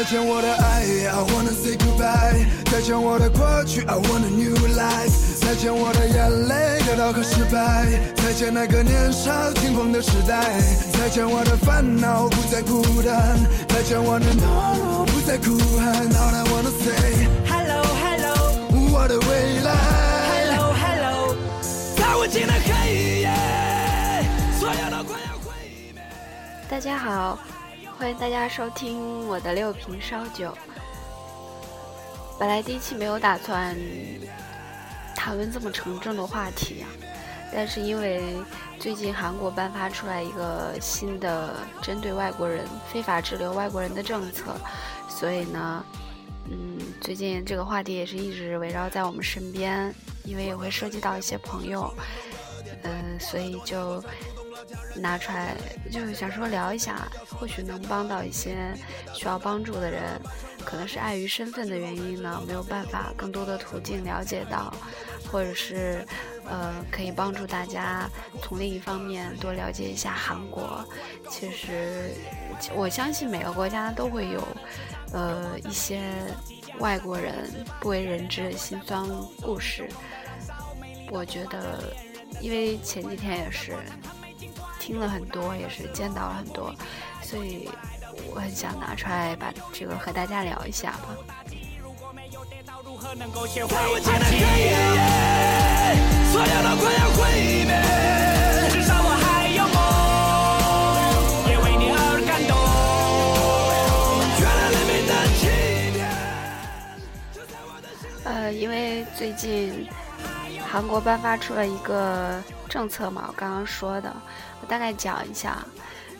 再见我的爱，I wanna say goodbye。再见我的过去，I want a new life。再见我的眼泪，得到和失败。再见那个年少轻狂的时代。再见我的烦恼，不再孤单。再见我的懦弱，不再哭喊。All I wanna say hello hello，我的未来。hello hello，在无尽的黑夜，所有的快要毁灭。大家好。欢迎大家收听我的六瓶烧酒。本来第一期没有打算谈论这么沉重的话题啊，但是因为最近韩国颁发出来一个新的针对外国人非法滞留外国人的政策，所以呢，嗯，最近这个话题也是一直围绕在我们身边，因为也会涉及到一些朋友，嗯，所以就。拿出来就是想说聊一下，或许能帮到一些需要帮助的人，可能是碍于身份的原因呢，没有办法更多的途径了解到，或者是呃可以帮助大家从另一方面多了解一下韩国。其实我相信每个国家都会有呃一些外国人不为人知的辛酸故事。我觉得，因为前几天也是。听了很多，也是见到了很多，所以我很想拿出来把这个和大家聊一下吧。呃，因为最近韩国颁发出了一个政策嘛，我刚刚说的。我大概讲一下，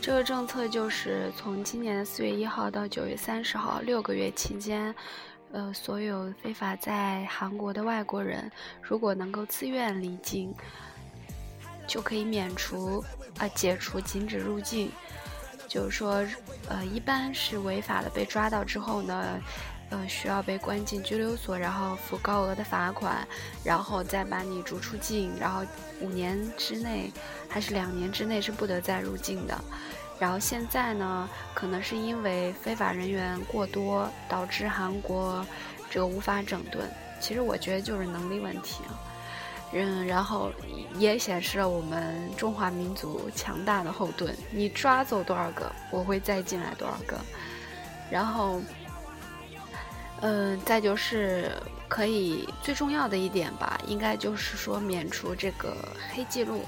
这个政策就是从今年的四月一号到九月三十号六个月期间，呃，所有非法在韩国的外国人，如果能够自愿离境，就可以免除啊解除禁止入境。就是说，呃，一般是违法的被抓到之后呢。呃，需要被关进拘留所，然后付高额的罚款，然后再把你逐出境，然后五年之内还是两年之内是不得再入境的。然后现在呢，可能是因为非法人员过多，导致韩国这个无法整顿。其实我觉得就是能力问题啊。嗯，然后也显示了我们中华民族强大的后盾。你抓走多少个，我会再进来多少个。然后。嗯，再就是可以最重要的一点吧，应该就是说免除这个黑记录。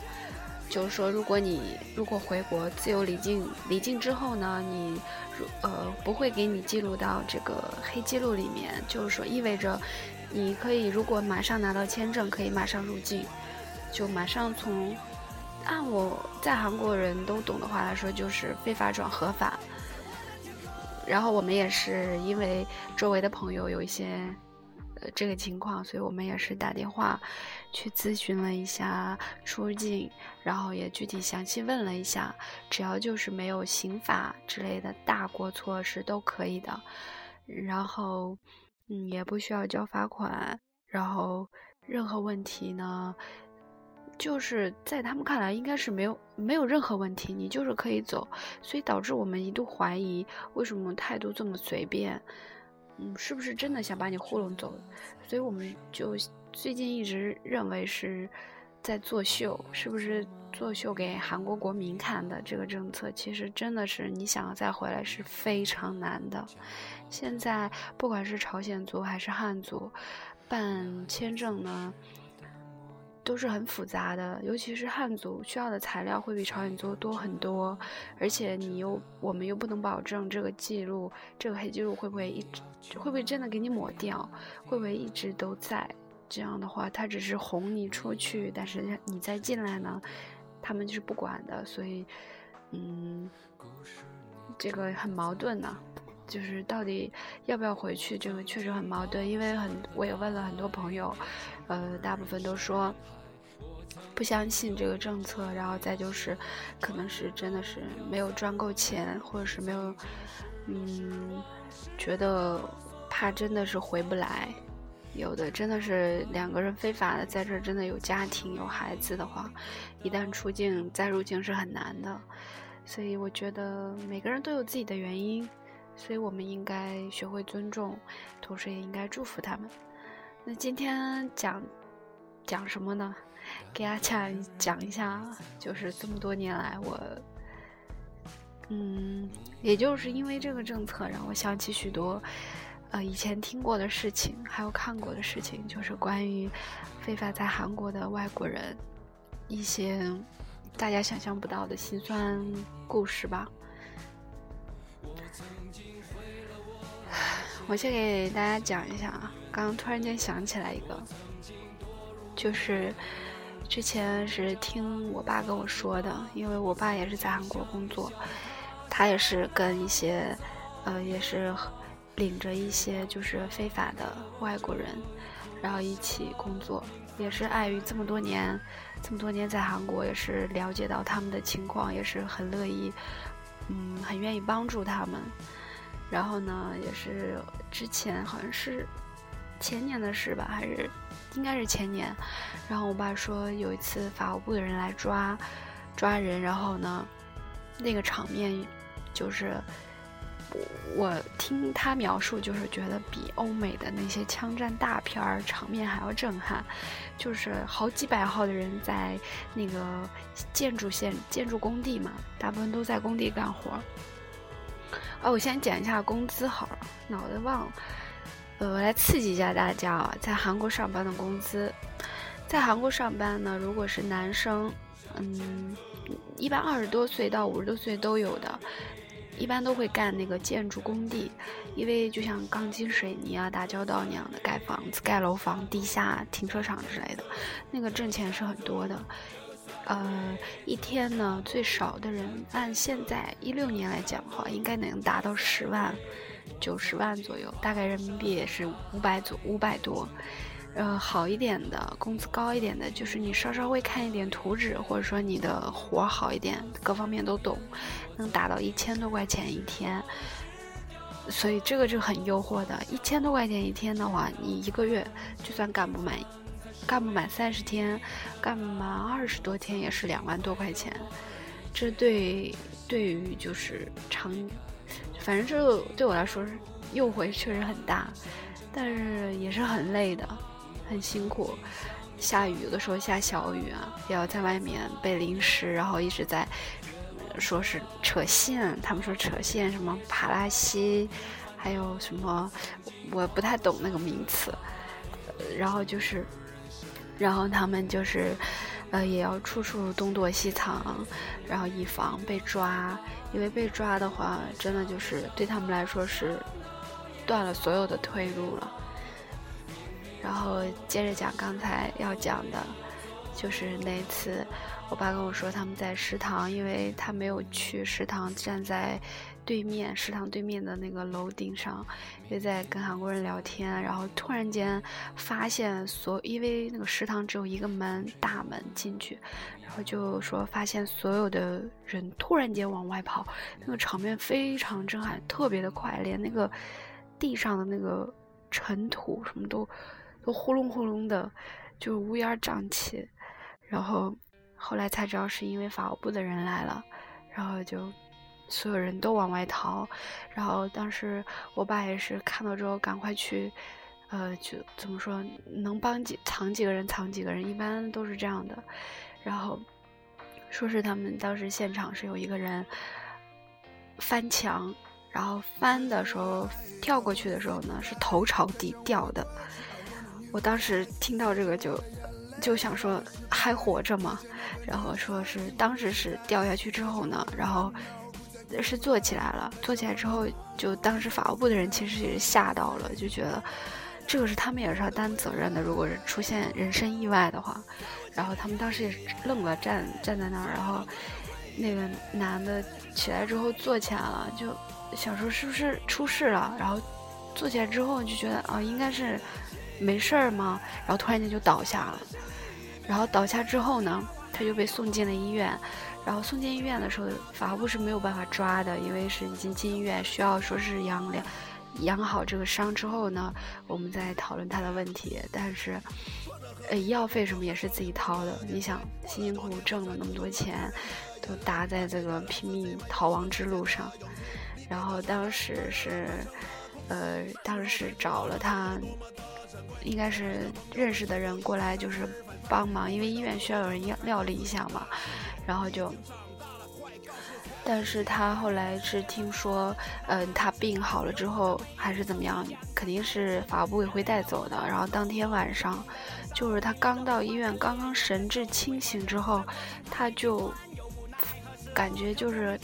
就是说，如果你如果回国自由离境，离境之后呢，你如呃不会给你记录到这个黑记录里面。就是说，意味着你可以如果马上拿到签证，可以马上入境，就马上从按我在韩国人都懂的话来说，就是非法转合法。然后我们也是因为周围的朋友有一些，呃，这个情况，所以我们也是打电话去咨询了一下出境，然后也具体详细问了一下，只要就是没有刑法之类的大过错是都可以的，然后嗯也不需要交罚款，然后任何问题呢。就是在他们看来，应该是没有没有任何问题，你就是可以走，所以导致我们一度怀疑，为什么态度这么随便？嗯，是不是真的想把你糊弄走？所以我们就最近一直认为是在作秀，是不是作秀给韩国国民看的这个政策？其实真的是你想要再回来是非常难的。现在不管是朝鲜族还是汉族，办签证呢？都是很复杂的，尤其是汉族需要的材料会比朝鲜族多很多，而且你又我们又不能保证这个记录，这个黑记录会不会一直会不会真的给你抹掉，会不会一直都在？这样的话，他只是哄你出去，但是你再进来呢，他们就是不管的，所以，嗯，这个很矛盾呢，就是到底要不要回去，这个确实很矛盾，因为很我也问了很多朋友。呃，大部分都说不相信这个政策，然后再就是，可能是真的是没有赚够钱，或者是没有，嗯，觉得怕真的是回不来。有的真的是两个人非法的在这儿，真的有家庭有孩子的话，一旦出境再入境是很难的。所以我觉得每个人都有自己的原因，所以我们应该学会尊重，同时也应该祝福他们。那今天讲讲什么呢？给大家讲一下，就是这么多年来我。嗯，也就是因为这个政策，让我想起许多，呃，以前听过的事情，还有看过的事情，就是关于非法在韩国的外国人一些大家想象不到的心酸故事吧。我先给大家讲一下啊，刚刚突然间想起来一个，就是之前是听我爸跟我说的，因为我爸也是在韩国工作。他也是跟一些，呃，也是领着一些就是非法的外国人，然后一起工作。也是碍于这么多年，这么多年在韩国，也是了解到他们的情况，也是很乐意，嗯，很愿意帮助他们。然后呢，也是之前好像是前年的事吧，还是应该是前年。然后我爸说有一次法务部的人来抓抓人，然后呢，那个场面。就是我听他描述，就是觉得比欧美的那些枪战大片儿场面还要震撼。就是好几百号的人在那个建筑线、建筑工地嘛，大部分都在工地干活。哦，我先讲一下工资好了，脑袋忘了。呃，我来刺激一下大家啊，在韩国上班的工资，在韩国上班呢，如果是男生，嗯，一般二十多岁到五十多岁都有的。一般都会干那个建筑工地，因为就像钢筋水泥啊、打交道那样的盖房子、盖楼房、地下停车场之类的，那个挣钱是很多的。呃，一天呢，最少的人按现在一六年来讲的话，应该能达到十万、九十万左右，大概人民币也是五百左五百多。呃，好一点的，工资高一点的，就是你稍稍会看一点图纸，或者说你的活好一点，各方面都懂，能达到一千多块钱一天。所以这个就很诱惑的，一千多块钱一天的话，你一个月就算干不满，干不满三十天，干满二十多天也是两万多块钱。这对对于就是长，反正这对我来说是诱惑确实很大，但是也是很累的。很辛苦，下雨的时候下小雨啊，也要在外面被淋湿，然后一直在说是扯线，他们说扯线什么帕拉西，还有什么我不太懂那个名词，然后就是，然后他们就是呃也要处处东躲西藏，然后以防被抓，因为被抓的话，真的就是对他们来说是断了所有的退路了。然后接着讲刚才要讲的，就是那次我爸跟我说他们在食堂，因为他没有去食堂，站在对面食堂对面的那个楼顶上，又在跟韩国人聊天，然后突然间发现所，因为那个食堂只有一个门大门进去，然后就说发现所有的人突然间往外跑，那个场面非常震撼，特别的快，连那个地上的那个尘土什么都。都呼隆呼隆的，就乌烟瘴气，然后后来才知道是因为法务部的人来了，然后就所有人都往外逃，然后当时我爸也是看到之后赶快去，呃，就怎么说能帮几藏几个人藏几个人，一般都是这样的，然后说是他们当时现场是有一个人翻墙，然后翻的时候跳过去的时候呢是头朝地掉的。我当时听到这个就，就想说还活着吗？然后说是当时是掉下去之后呢，然后是坐起来了。坐起来之后，就当时法务部的人其实也是吓到了，就觉得这个是他们也是要担责任的。如果是出现人身意外的话，然后他们当时也是愣了，站站在那儿。然后那个男的起来之后坐起来了，就想说是不是出事了？然后坐起来之后就觉得啊，应该是。没事儿吗？然后突然间就倒下了，然后倒下之后呢，他就被送进了医院。然后送进医院的时候，法务是没有办法抓的，因为是已经进医院，需要说是养养养好这个伤之后呢，我们再讨论他的问题。但是，呃，医药费什么也是自己掏的。你想，辛辛苦苦挣了那么多钱，都搭在这个拼命逃亡之路上。然后当时是，呃，当时找了他，应该是认识的人过来，就是帮忙，因为医院需要有人料料理一下嘛，然后就。但是他后来是听说，嗯，他病好了之后还是怎么样，肯定是法务部也会带走的。然后当天晚上，就是他刚到医院，刚刚神志清醒之后，他就感觉就是，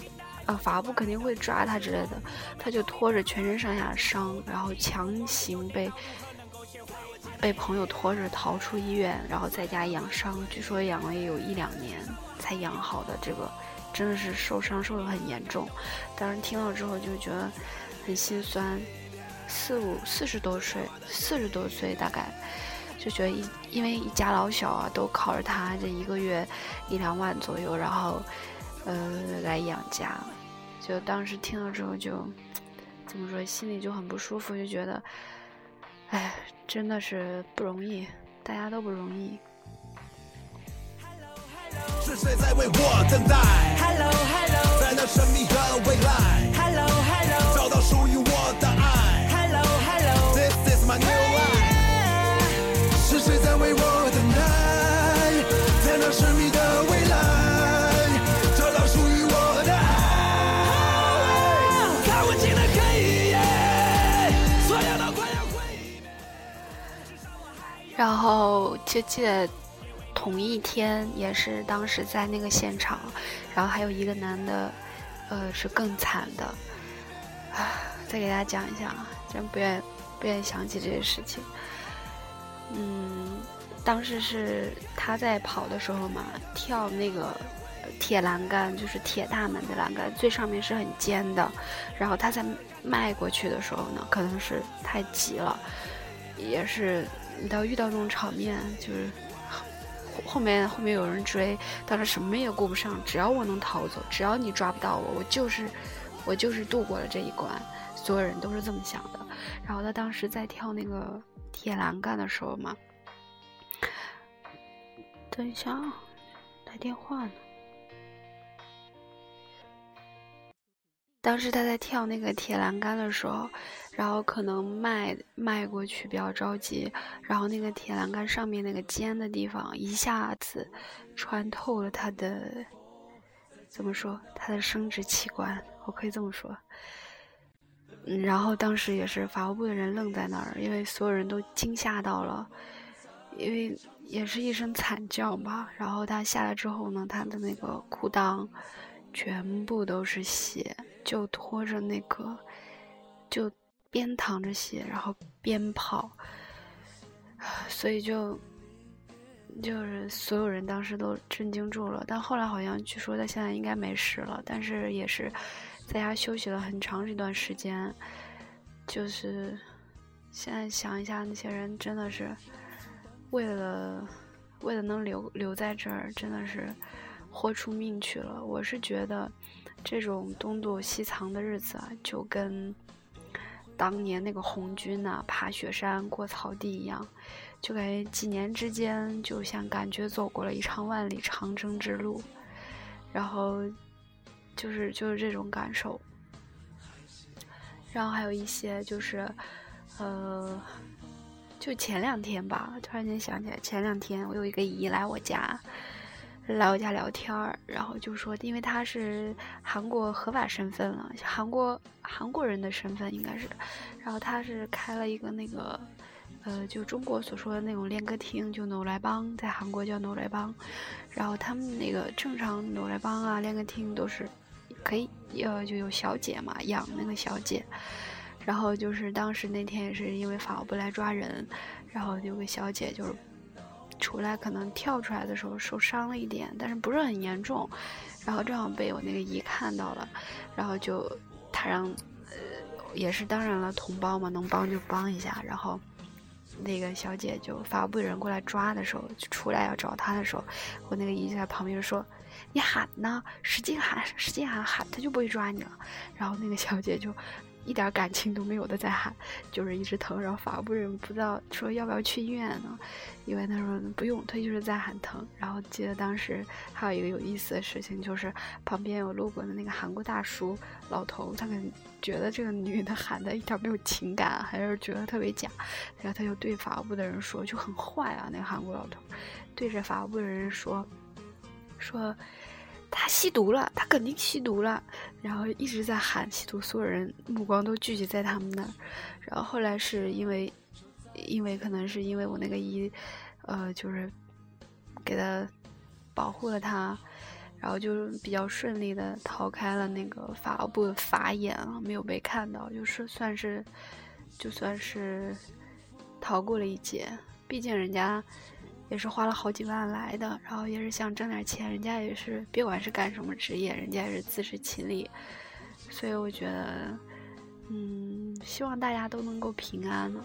呃，法务部肯定会抓他之类的，他就拖着全身上下伤，然后强行被被朋友拖着逃出医院，然后在家养伤，据说养了有一两年才养好的这个。真的是受伤受得很严重，当时听了之后就觉得很心酸。四五四十多岁，四十多岁大概就觉得一因为一家老小啊都靠着他这一个月一两万左右，然后呃来养家，就当时听了之后就怎么说心里就很不舒服，就觉得哎真的是不容易，大家都不容易。是谁在为我等待？Hello Hello，在那神秘的未来。Hello Hello，找到属于我的爱。Hello Hello，This is my new life。是谁在为我然后就记得。同一天也是当时在那个现场，然后还有一个男的，呃，是更惨的。啊，再给大家讲一下啊，真不愿不愿意想起这些事情。嗯，当时是他在跑的时候嘛，跳那个铁栏杆，就是铁大门的栏杆，最上面是很尖的。然后他在迈过去的时候呢，可能是太急了，也是你到遇到这种场面就是。后面后面有人追，当时什么也顾不上，只要我能逃走，只要你抓不到我，我就是，我就是度过了这一关。所有人都是这么想的。然后他当时在跳那个铁栏杆的时候嘛，等一下啊，来电话呢。当时他在跳那个铁栏杆的时候，然后可能迈迈过去比较着急，然后那个铁栏杆上面那个尖的地方一下子穿透了他的，怎么说？他的生殖器官，我可以这么说。嗯，然后当时也是法务部的人愣在那儿，因为所有人都惊吓到了，因为也是一声惨叫吧。然后他下来之后呢，他的那个裤裆全部都是血。就拖着那个，就边淌着血，然后边跑，所以就就是所有人当时都震惊住了。但后来好像据说他现在应该没事了，但是也是在家休息了很长一段时间。就是现在想一下，那些人真的是为了为了能留留在这儿，真的是豁出命去了。我是觉得。这种东躲西藏的日子啊，就跟当年那个红军呐爬雪山过草地一样，就感觉几年之间就像感觉走过了一场万里长征之路，然后就是就是这种感受。然后还有一些就是，呃，就前两天吧，突然间想起来，前两天我有一个姨来我家。来我家聊天儿，然后就说，因为他是韩国合法身份了，韩国韩国人的身份应该是，然后他是开了一个那个，呃，就中国所说的那种练歌厅，就努来帮，在韩国叫努来帮，然后他们那个正常努来帮啊，练歌厅都是可以，呃，就有小姐嘛，养那个小姐，然后就是当时那天也是因为法务部来抓人，然后有个小姐就是。出来可能跳出来的时候受伤了一点，但是不是很严重，然后正好被我那个姨看到了，然后就他让，呃，也是当然了，同胞嘛，能帮就帮一下。然后那个小姐就法务部的人过来抓的时候，就出来要找他的时候，我那个姨就在旁边说：“你喊呢，使劲喊，使劲喊喊，他就不会抓你了。”然后那个小姐就一点感情都没有的在喊，就是一直疼。然后法务部人不知道说要不要去医院呢，因为他说不用，他就是在喊疼。然后记得当时还有一个有意思的事情，就是旁边有路过的那个韩国大叔老头，他可能觉得这个女的喊的一点没有情感，还是觉得特别假，然后他就对法务部的人说，就很坏啊，那个韩国老头对着法务部的人说，说。他吸毒了，他肯定吸毒了，然后一直在喊吸毒，所有人目光都聚集在他们那儿。然后后来是因为，因为可能是因为我那个姨，呃，就是给他保护了他，然后就比较顺利的逃开了那个法务部的法眼啊，没有被看到，就是算是，就算是逃过了一劫。毕竟人家。也是花了好几万来的，然后也是想挣点钱。人家也是，别管是干什么职业，人家也是自食其力。所以我觉得，嗯，希望大家都能够平安呢。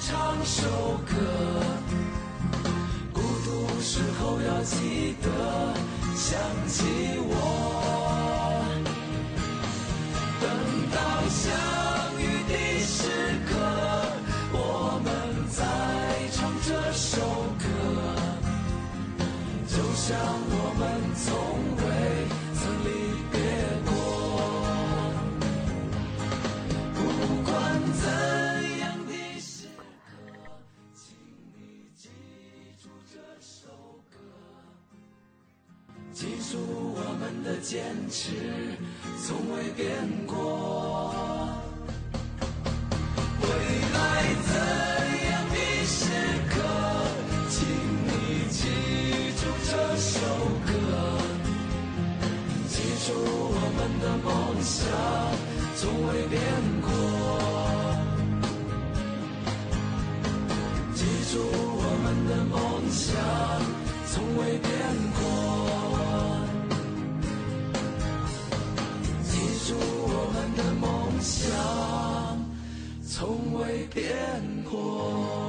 唱首歌，孤独时候要记得想起我，等到相。像我们从未曾离别过，不管怎样的时刻，请你记住这首歌，记住我们的坚持从未变过，的梦想从未变过，记住我们的梦想从未变过，记住我们的梦想从未变过。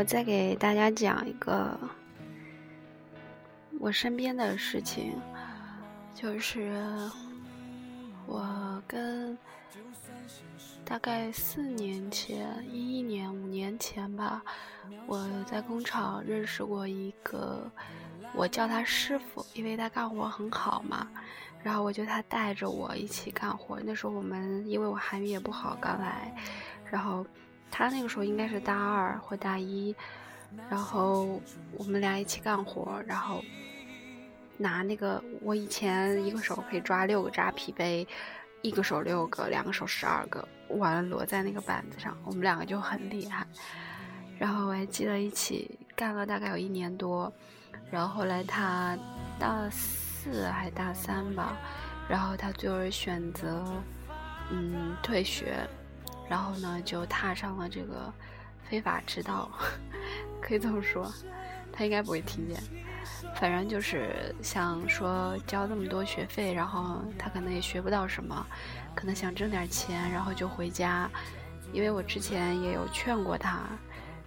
我再给大家讲一个我身边的事情，就是我跟大概四年前、一一年、五年前吧，我在工厂认识过一个，我叫他师傅，因为他干活很好嘛。然后我就他带着我一起干活。那时候我们因为我韩语也不好，刚来，然后。他那个时候应该是大二或大一，然后我们俩一起干活，然后拿那个我以前一个手可以抓六个扎啤杯，一个手六个，两个手十二个，完了摞在那个板子上，我们两个就很厉害。然后我还记得一起干了大概有一年多，然后后来他大四还大三吧，然后他最后选择嗯退学。然后呢，就踏上了这个非法之道，可以这么说，他应该不会听见。反正就是想说交这么多学费，然后他可能也学不到什么，可能想挣点钱，然后就回家。因为我之前也有劝过他，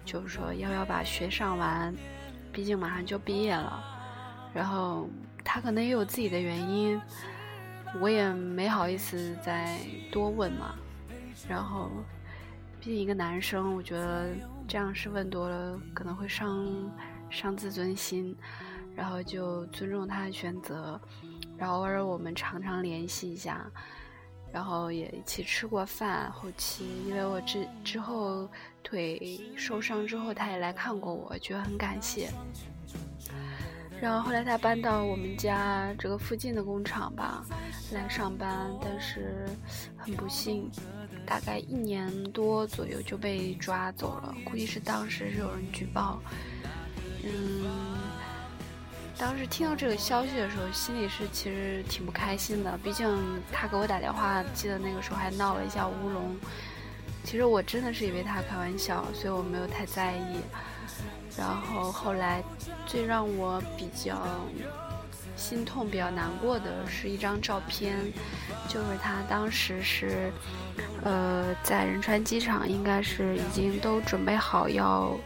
就是说要不要把学上完，毕竟马上就毕业了。然后他可能也有自己的原因，我也没好意思再多问嘛。然后，毕竟一个男生，我觉得这样是问多了可能会伤伤自尊心，然后就尊重他的选择，然后偶尔我们常常联系一下，然后也一起吃过饭。后期因为我之之后腿受伤之后，他也来看过我，觉得很感谢。然后后来他搬到我们家这个附近的工厂吧来上班，但是很不幸。大概一年多左右就被抓走了，估计是当时是有人举报。嗯，当时听到这个消息的时候，心里是其实挺不开心的。毕竟他给我打电话，记得那个时候还闹了一下乌龙。其实我真的是以为他开玩笑，所以我没有太在意。然后后来，最让我比较心痛、比较难过的是一张照片，就是他当时是，呃，在仁川机场，应该是已经都准备好要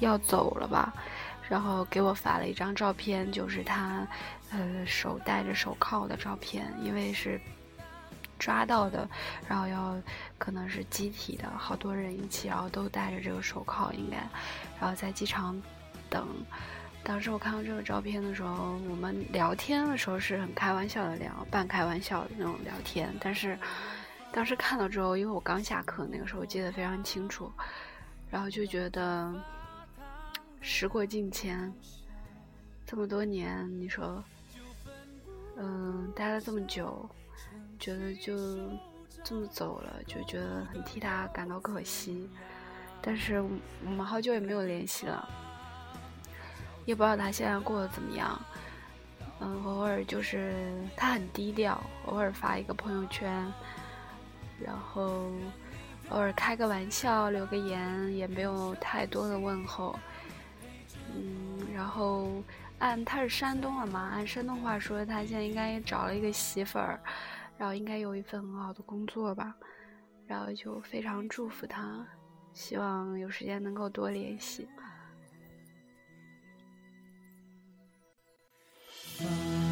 要走了吧，然后给我发了一张照片，就是他，呃，手戴着手铐的照片，因为是。抓到的，然后要可能是集体的，好多人一起，然后都戴着这个手铐，应该，然后在机场等。当时我看到这个照片的时候，我们聊天的时候是很开玩笑的聊，半开玩笑的那种聊天。但是当时看到之后，因为我刚下课，那个时候记得非常清楚，然后就觉得时过境迁，这么多年，你说，嗯，待了这么久。觉得就这么走了，就觉得很替他感到可惜。但是我们好久也没有联系了，也不知道他现在过得怎么样。嗯，偶尔就是他很低调，偶尔发一个朋友圈，然后偶尔开个玩笑，留个言，也没有太多的问候。嗯，然后按他是山东的嘛，按山东话说，他现在应该也找了一个媳妇儿。然后应该有一份很好的工作吧，然后就非常祝福他，希望有时间能够多联系。far.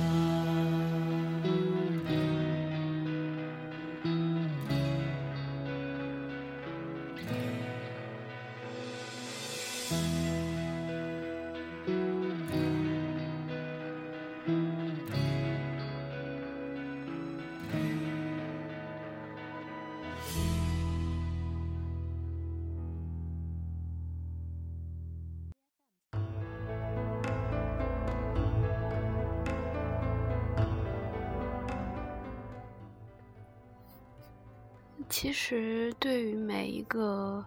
其实，对于每一个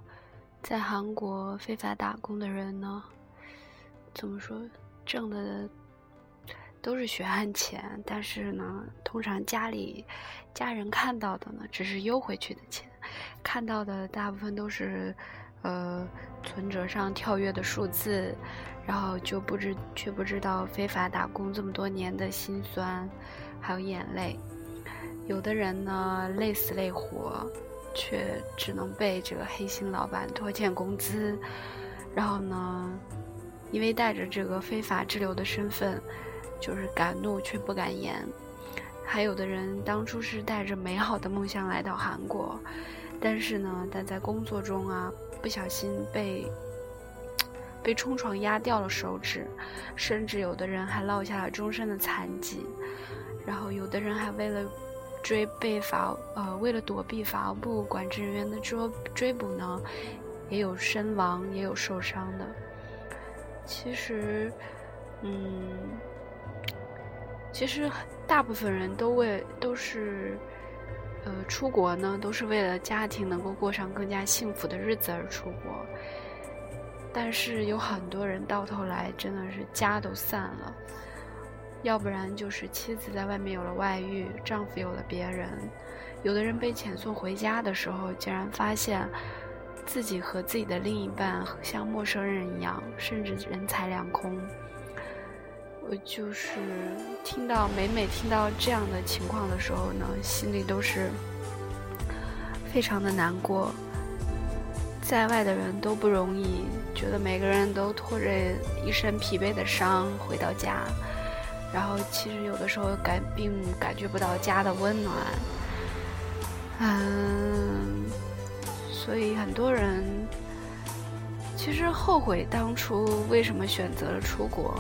在韩国非法打工的人呢，怎么说，挣的都是血汗钱，但是呢，通常家里家人看到的呢，只是邮回去的钱，看到的大部分都是呃存折上跳跃的数字，然后就不知却不知道非法打工这么多年的辛酸，还有眼泪。有的人呢，累死累活。却只能被这个黑心老板拖欠工资，然后呢，因为带着这个非法滞留的身份，就是敢怒却不敢言。还有的人当初是带着美好的梦想来到韩国，但是呢，但在工作中啊，不小心被被冲床压掉了手指，甚至有的人还落下了终身的残疾，然后有的人还为了。追被法呃，为了躲避法务部管制人员的追追捕呢，也有身亡，也有受伤的。其实，嗯，其实大部分人都为都是，呃，出国呢，都是为了家庭能够过上更加幸福的日子而出国。但是有很多人到头来真的是家都散了。要不然就是妻子在外面有了外遇，丈夫有了别人。有的人被遣送回家的时候，竟然发现自己和自己的另一半像陌生人一样，甚至人财两空。我就是听到每每听到这样的情况的时候呢，心里都是非常的难过。在外的人都不容易，觉得每个人都拖着一身疲惫的伤回到家。然后，其实有的时候感并感觉不到家的温暖，嗯，所以很多人其实后悔当初为什么选择了出国。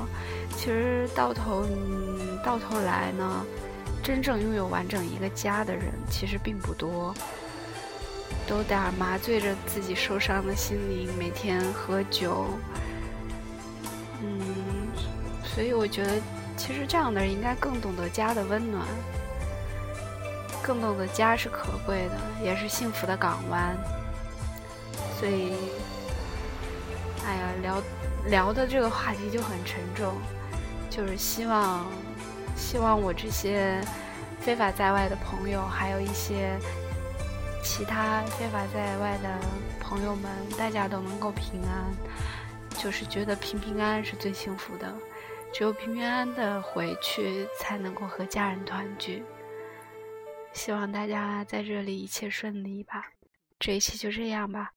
其实到头，嗯，到头来呢，真正拥有完整一个家的人其实并不多，都在麻醉着自己受伤的心灵，每天喝酒，嗯，所以我觉得。其实这样的人应该更懂得家的温暖，更懂得家是可贵的，也是幸福的港湾。所以，哎呀，聊聊的这个话题就很沉重，就是希望，希望我这些非法在外的朋友，还有一些其他非法在外的朋友们，大家都能够平安，就是觉得平平安安是最幸福的。只有平平安安的回去，才能够和家人团聚。希望大家在这里一切顺利吧。这一期就这样吧。